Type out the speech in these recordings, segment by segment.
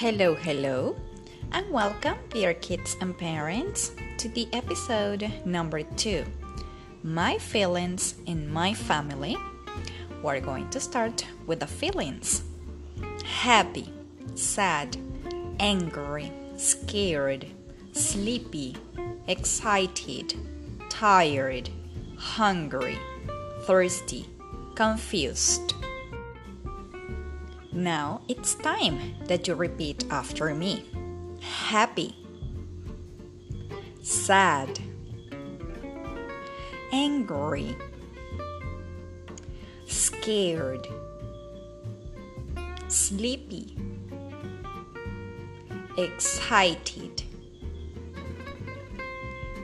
Hello, hello, and welcome, dear kids and parents, to the episode number two My Feelings in My Family. We're going to start with the feelings happy, sad, angry, scared, sleepy, excited, tired, hungry, thirsty, confused. Now it's time that you repeat after me. Happy, sad, angry, scared, sleepy, excited,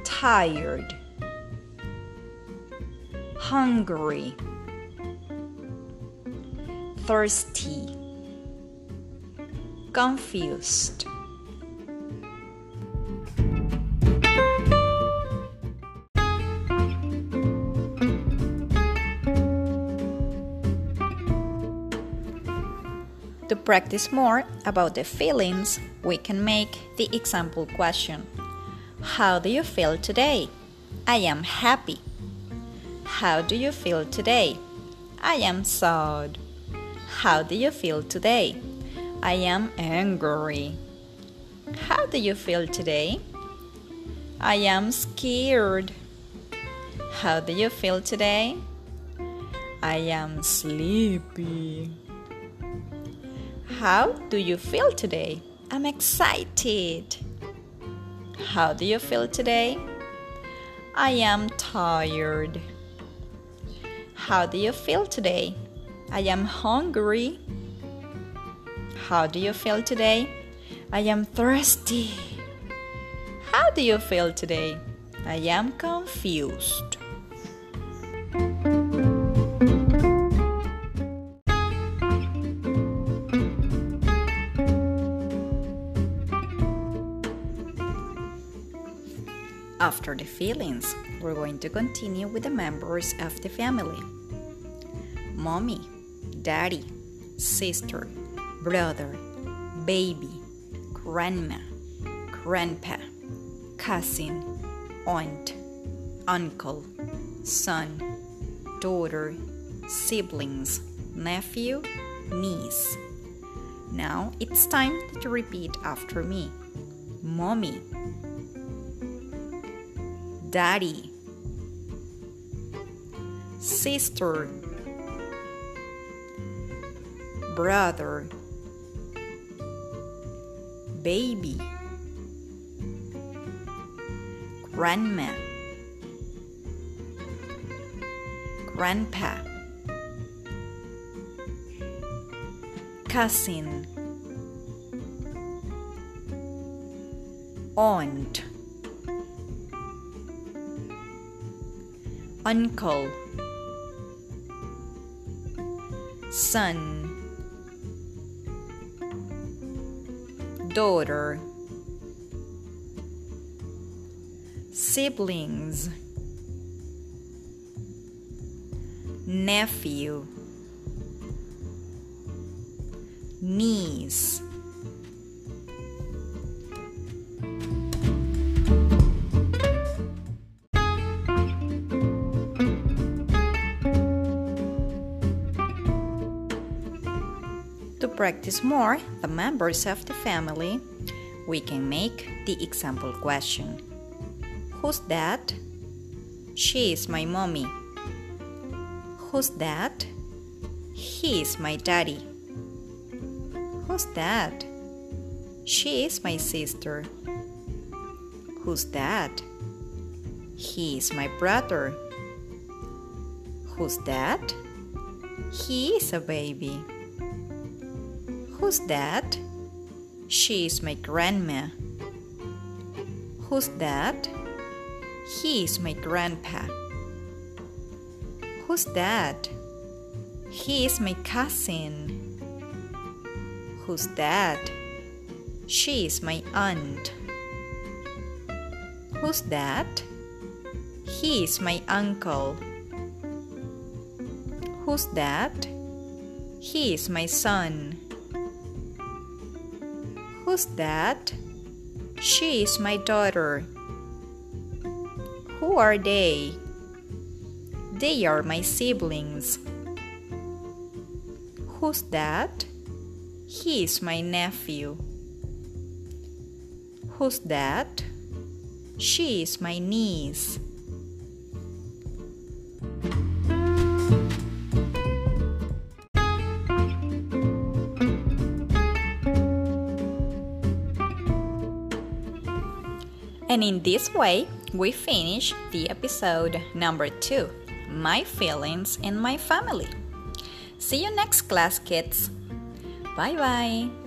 tired, hungry, thirsty, confused. To practice more about the feelings, we can make the example question How do you feel today? I am happy. How do you feel today? I am sad. How do you feel today? I am angry. How do you feel today? I am scared. How do you feel today? I am sleepy. How do you feel today? I'm excited. How do you feel today? I am tired. How do you feel today? I am hungry. How do you feel today? I am thirsty. How do you feel today? I am confused. After the feelings, we're going to continue with the members of the family mommy, daddy, sister, brother, baby, grandma, grandpa, cousin, aunt, uncle, son, daughter, siblings, nephew, niece. Now it's time to repeat after me. Mommy, daddy, sister, brother, baby, grandma, grandpa, cousin, aunt. uncle, son, daughter, siblings, nephew, niece. To practice more the members of the family, we can make the example question Who's that? She is my mommy. Who's that? He is my daddy. Who's that? She is my sister. Who's that? He is my brother. Who's that? He is a baby. Who's that? She is my grandma. Who's that? He is my grandpa. Who's that? He is my cousin. Who's that? She is my aunt. Who's that? He is my uncle. Who's that? He is my son. Who's that? She is my daughter. Who are they? They are my siblings. Who's that? He is my nephew. Who's that? She is my niece. And in this way, we finish the episode number two My Feelings and My Family. See you next class, kids. Bye bye.